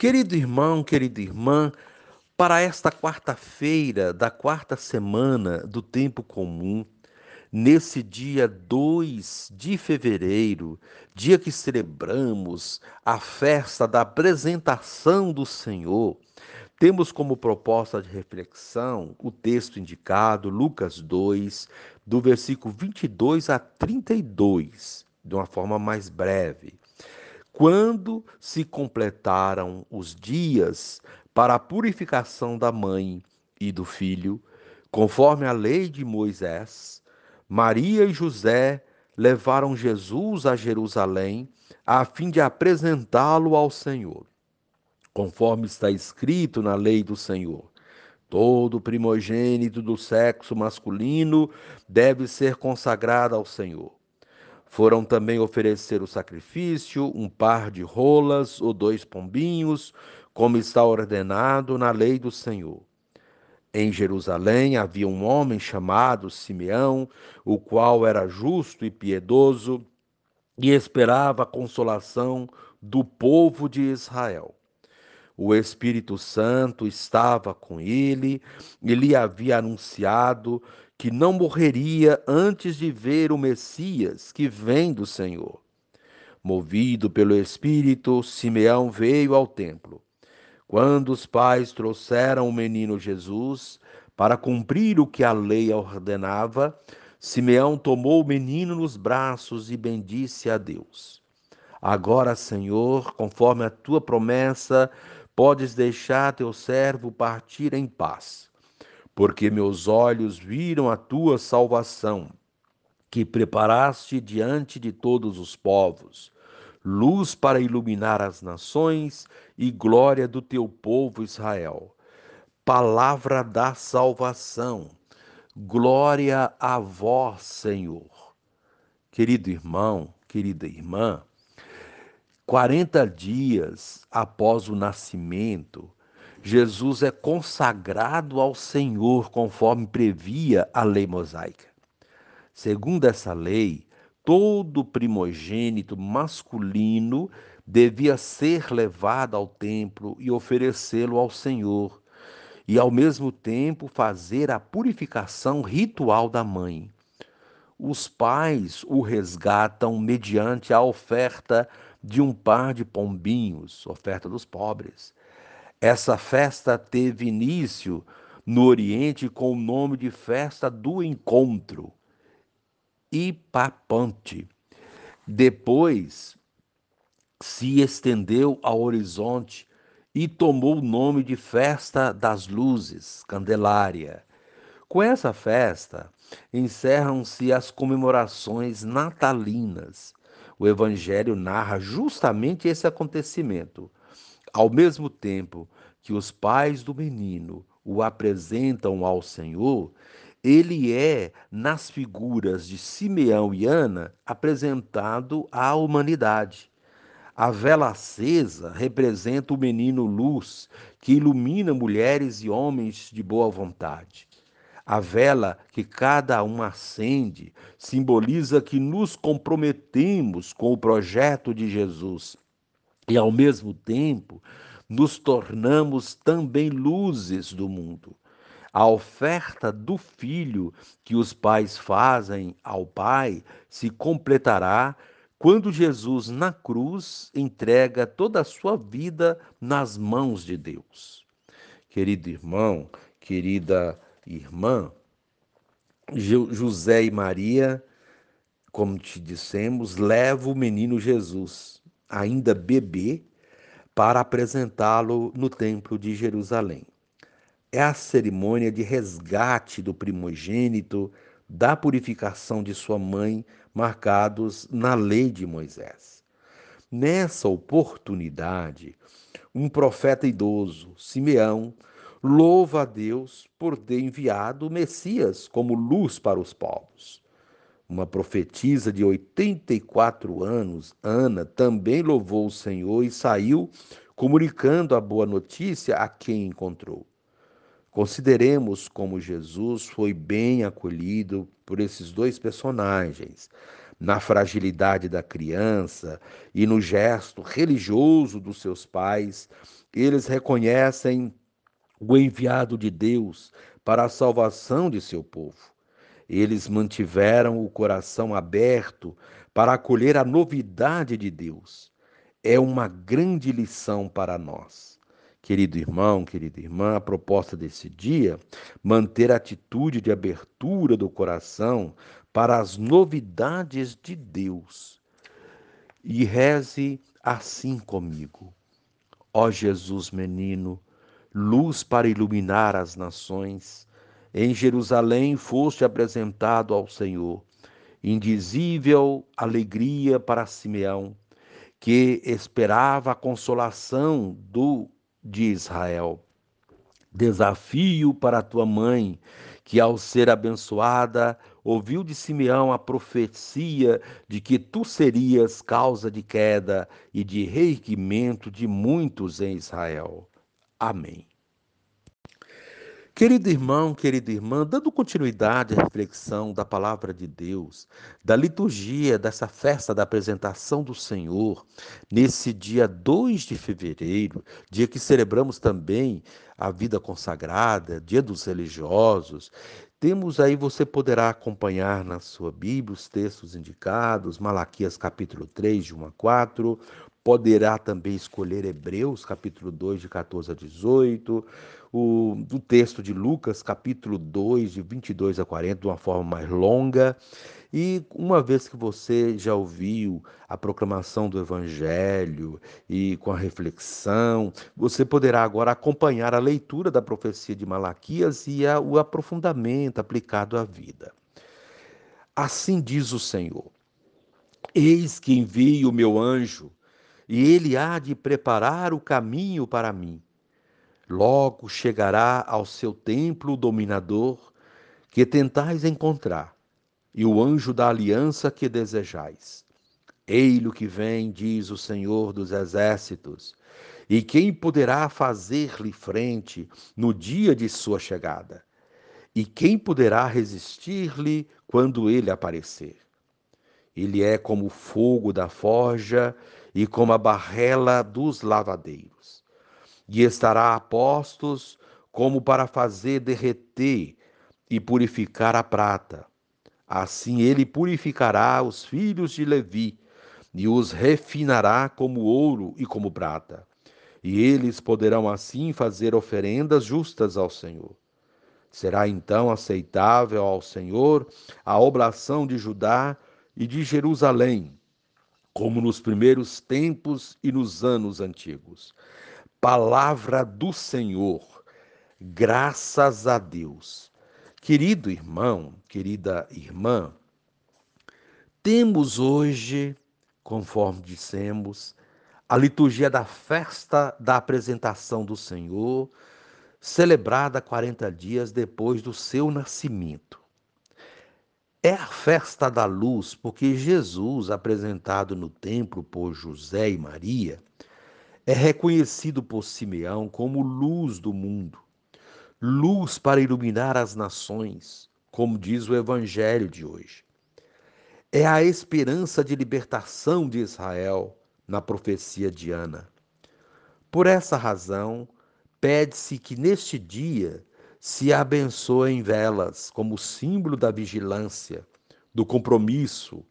Querido irmão, querida irmã, para esta quarta-feira da quarta semana do tempo comum, nesse dia 2 de fevereiro, dia que celebramos a festa da apresentação do Senhor, temos como proposta de reflexão o texto indicado, Lucas 2, do versículo 22 a 32, de uma forma mais breve. Quando se completaram os dias para a purificação da mãe e do filho, conforme a lei de Moisés, Maria e José levaram Jesus a Jerusalém a fim de apresentá-lo ao Senhor, conforme está escrito na lei do Senhor. Todo primogênito do sexo masculino deve ser consagrado ao Senhor. Foram também oferecer o sacrifício, um par de rolas ou dois pombinhos, como está ordenado na lei do Senhor. Em Jerusalém havia um homem chamado Simeão, o qual era justo e piedoso e esperava a consolação do povo de Israel. O Espírito Santo estava com ele e lhe havia anunciado que não morreria antes de ver o Messias que vem do Senhor. Movido pelo Espírito, Simeão veio ao templo. Quando os pais trouxeram o menino Jesus para cumprir o que a lei ordenava, Simeão tomou o menino nos braços e bendisse a Deus. Agora, Senhor, conforme a tua promessa, podes deixar teu servo partir em paz porque meus olhos viram a tua salvação, que preparaste diante de todos os povos, luz para iluminar as nações e glória do teu povo Israel. Palavra da salvação. Glória a vós, Senhor. Querido irmão, querida irmã, 40 dias após o nascimento, Jesus é consagrado ao Senhor conforme previa a lei mosaica. Segundo essa lei, todo primogênito masculino devia ser levado ao templo e oferecê-lo ao Senhor, e ao mesmo tempo fazer a purificação ritual da mãe. Os pais o resgatam mediante a oferta de um par de pombinhos, oferta dos pobres. Essa festa teve início no Oriente com o nome de Festa do Encontro, Ipapante. Depois se estendeu ao horizonte e tomou o nome de Festa das Luzes, Candelária. Com essa festa, encerram-se as comemorações natalinas. O Evangelho narra justamente esse acontecimento. Ao mesmo tempo que os pais do menino o apresentam ao Senhor, ele é, nas figuras de Simeão e Ana, apresentado à humanidade. A vela acesa representa o menino luz que ilumina mulheres e homens de boa vontade. A vela que cada um acende simboliza que nos comprometemos com o projeto de Jesus e, ao mesmo tempo, nos tornamos também luzes do mundo. A oferta do filho que os pais fazem ao Pai se completará quando Jesus, na cruz, entrega toda a sua vida nas mãos de Deus. Querido irmão, querida irmã, José e Maria, como te dissemos, levam o menino Jesus ainda bebê, para apresentá-lo no Templo de Jerusalém. É a cerimônia de resgate do primogênito, da purificação de sua mãe, marcados na lei de Moisés. Nessa oportunidade, um profeta idoso, Simeão, louva a Deus por ter enviado o Messias como luz para os povos. Uma profetisa de 84 anos, Ana, também louvou o Senhor e saiu comunicando a boa notícia a quem encontrou. Consideremos como Jesus foi bem acolhido por esses dois personagens. na fragilidade da criança e no gesto religioso dos seus pais, eles reconhecem o enviado de Deus para a salvação de seu povo. Eles mantiveram o coração aberto para acolher a novidade de Deus. É uma grande lição para nós. Querido irmão, querida irmã, a proposta desse dia, manter a atitude de abertura do coração para as novidades de Deus. E reze assim comigo. Ó Jesus menino, luz para iluminar as nações, em Jerusalém foste apresentado ao Senhor, indizível alegria para Simeão, que esperava a consolação do de Israel. Desafio para tua mãe, que ao ser abençoada, ouviu de Simeão a profecia de que tu serias causa de queda e de reerguimento de muitos em Israel. Amém. Querido irmão, querida irmã, dando continuidade à reflexão da palavra de Deus, da liturgia dessa festa da apresentação do Senhor, nesse dia 2 de fevereiro, dia que celebramos também a vida consagrada, dia dos religiosos, temos aí, você poderá acompanhar na sua Bíblia os textos indicados, Malaquias capítulo 3, de 1 a 4, poderá também escolher Hebreus capítulo 2, de 14 a 18, o, do texto de Lucas, capítulo 2, de 22 a 40, de uma forma mais longa. E uma vez que você já ouviu a proclamação do Evangelho e com a reflexão, você poderá agora acompanhar a leitura da profecia de Malaquias e a, o aprofundamento aplicado à vida. Assim diz o Senhor: Eis que envio o meu anjo, e ele há de preparar o caminho para mim. Logo chegará ao seu templo o dominador que tentais encontrar, e o anjo da aliança que desejais. Ei-lo que vem, diz o Senhor dos exércitos, e quem poderá fazer-lhe frente no dia de sua chegada? E quem poderá resistir-lhe quando ele aparecer? Ele é como o fogo da forja e como a barrela dos lavadeiros e estará a postos como para fazer derreter e purificar a prata. Assim ele purificará os filhos de Levi e os refinará como ouro e como prata. E eles poderão assim fazer oferendas justas ao Senhor. Será então aceitável ao Senhor a oblação de Judá e de Jerusalém, como nos primeiros tempos e nos anos antigos. Palavra do Senhor, graças a Deus. Querido irmão, querida irmã, temos hoje, conforme dissemos, a liturgia da festa da apresentação do Senhor, celebrada 40 dias depois do seu nascimento. É a festa da luz, porque Jesus, apresentado no templo por José e Maria, é reconhecido por Simeão como luz do mundo, luz para iluminar as nações, como diz o evangelho de hoje. É a esperança de libertação de Israel na profecia de Ana. Por essa razão, pede-se que neste dia se abençoem velas como símbolo da vigilância, do compromisso,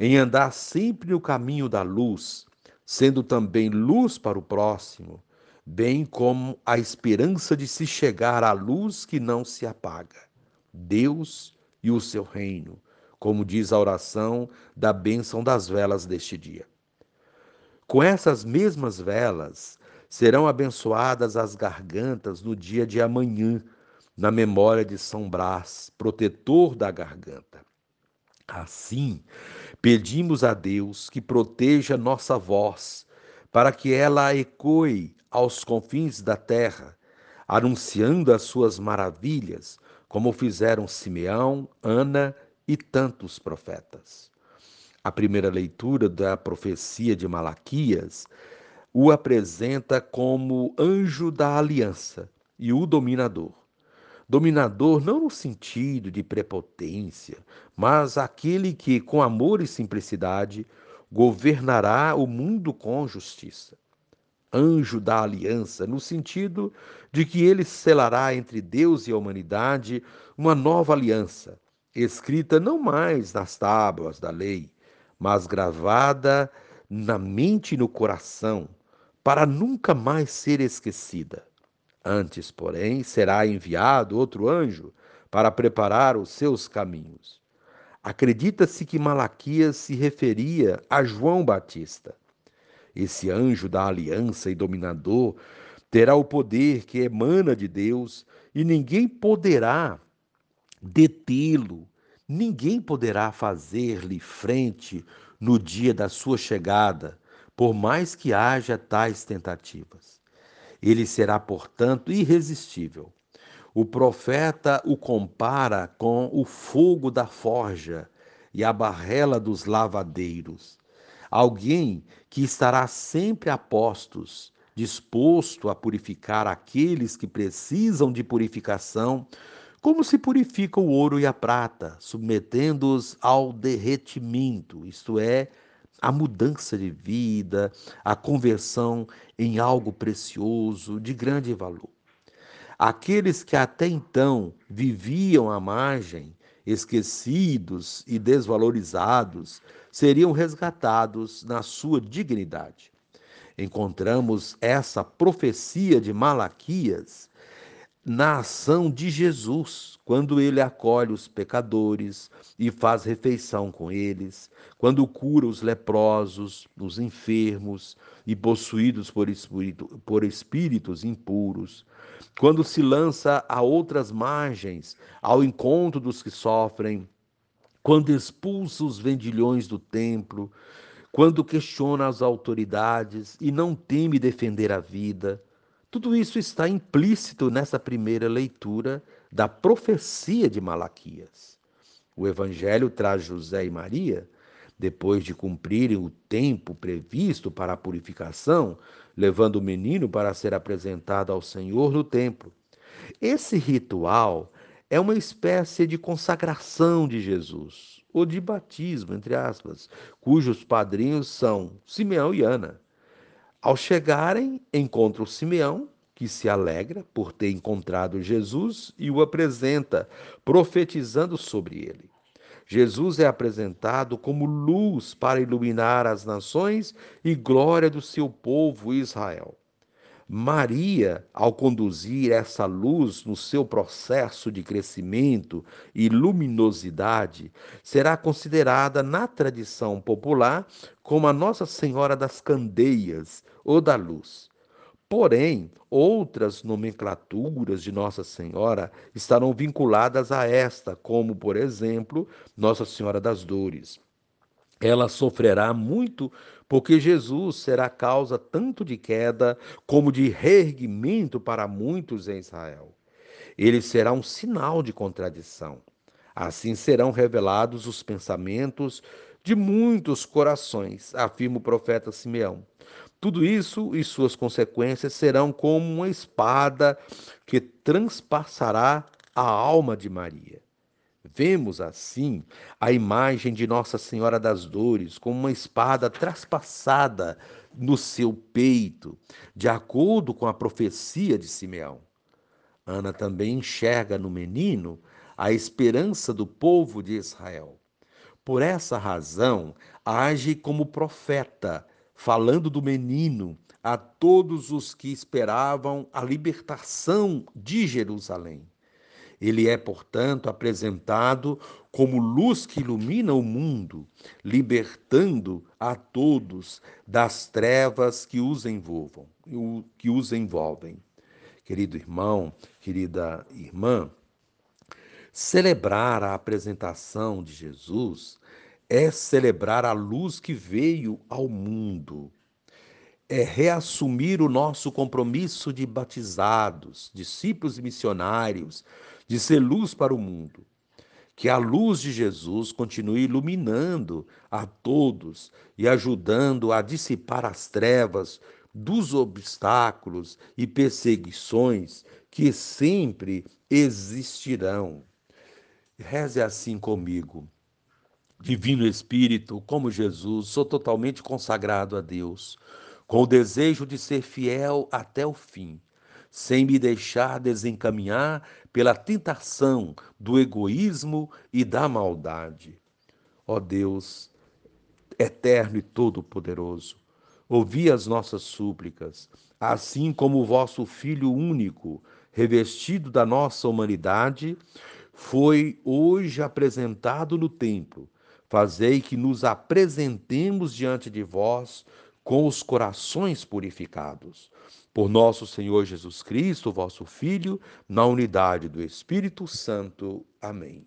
em andar sempre no caminho da luz, sendo também luz para o próximo, bem como a esperança de se chegar à luz que não se apaga, Deus e o seu reino, como diz a oração da bênção das velas deste dia. Com essas mesmas velas serão abençoadas as gargantas no dia de amanhã, na memória de São Brás, protetor da garganta. Assim, pedimos a Deus que proteja nossa voz, para que ela ecoe aos confins da terra, anunciando as suas maravilhas, como fizeram Simeão, Ana e tantos profetas. A primeira leitura da profecia de Malaquias o apresenta como anjo da aliança e o dominador Dominador não no sentido de prepotência, mas aquele que, com amor e simplicidade, governará o mundo com justiça. Anjo da aliança, no sentido de que ele selará entre Deus e a humanidade uma nova aliança, escrita não mais nas tábuas da lei, mas gravada na mente e no coração, para nunca mais ser esquecida. Antes, porém, será enviado outro anjo para preparar os seus caminhos. Acredita-se que Malaquias se referia a João Batista. Esse anjo da aliança e dominador terá o poder que emana de Deus e ninguém poderá detê-lo, ninguém poderá fazer-lhe frente no dia da sua chegada, por mais que haja tais tentativas. Ele será, portanto, irresistível. O profeta o compara com o fogo da forja e a barrela dos lavadeiros. Alguém que estará sempre a postos, disposto a purificar aqueles que precisam de purificação, como se purifica o ouro e a prata, submetendo-os ao derretimento, isto é, a mudança de vida, a conversão em algo precioso, de grande valor. Aqueles que até então viviam à margem, esquecidos e desvalorizados, seriam resgatados na sua dignidade. Encontramos essa profecia de Malaquias na ação de Jesus, quando ele acolhe os pecadores e faz refeição com eles, quando cura os leprosos, os enfermos e possuídos por, espírito, por espíritos impuros, quando se lança a outras margens, ao encontro dos que sofrem, quando expulsa os vendilhões do templo, quando questiona as autoridades e não teme defender a vida, tudo isso está implícito nessa primeira leitura da profecia de Malaquias. O Evangelho traz José e Maria, depois de cumprirem o tempo previsto para a purificação, levando o menino para ser apresentado ao Senhor no templo. Esse ritual é uma espécie de consagração de Jesus, ou de batismo, entre aspas, cujos padrinhos são Simeão e Ana. Ao chegarem, encontram Simeão, que se alegra por ter encontrado Jesus e o apresenta, profetizando sobre ele. Jesus é apresentado como luz para iluminar as nações e glória do seu povo Israel. Maria, ao conduzir essa luz no seu processo de crescimento e luminosidade, será considerada na tradição popular como a Nossa Senhora das Candeias ou da Luz. Porém, outras nomenclaturas de Nossa Senhora estarão vinculadas a esta, como, por exemplo, Nossa Senhora das Dores. Ela sofrerá muito porque Jesus será causa tanto de queda como de reerguimento para muitos em Israel. Ele será um sinal de contradição. Assim serão revelados os pensamentos de muitos corações, afirma o profeta Simeão. Tudo isso e suas consequências serão como uma espada que transpassará a alma de Maria. Vemos assim a imagem de Nossa Senhora das Dores como uma espada traspassada no seu peito, de acordo com a profecia de Simeão. Ana também enxerga no menino a esperança do povo de Israel. Por essa razão, age como profeta, falando do menino a todos os que esperavam a libertação de Jerusalém. Ele é, portanto, apresentado como luz que ilumina o mundo, libertando a todos das trevas que os envolvam, que os envolvem. Querido irmão, querida irmã, Celebrar a apresentação de Jesus é celebrar a luz que veio ao mundo. É reassumir o nosso compromisso de batizados, discípulos e missionários, de ser luz para o mundo. Que a luz de Jesus continue iluminando a todos e ajudando a dissipar as trevas dos obstáculos e perseguições que sempre existirão. Reze assim comigo. Divino Espírito, como Jesus, sou totalmente consagrado a Deus, com o desejo de ser fiel até o fim, sem me deixar desencaminhar pela tentação do egoísmo e da maldade. Ó Deus, eterno e todo-poderoso, ouvi as nossas súplicas, assim como o vosso Filho único, revestido da nossa humanidade, foi hoje apresentado no templo. Fazei que nos apresentemos diante de vós com os corações purificados. Por nosso Senhor Jesus Cristo, vosso Filho, na unidade do Espírito Santo. Amém.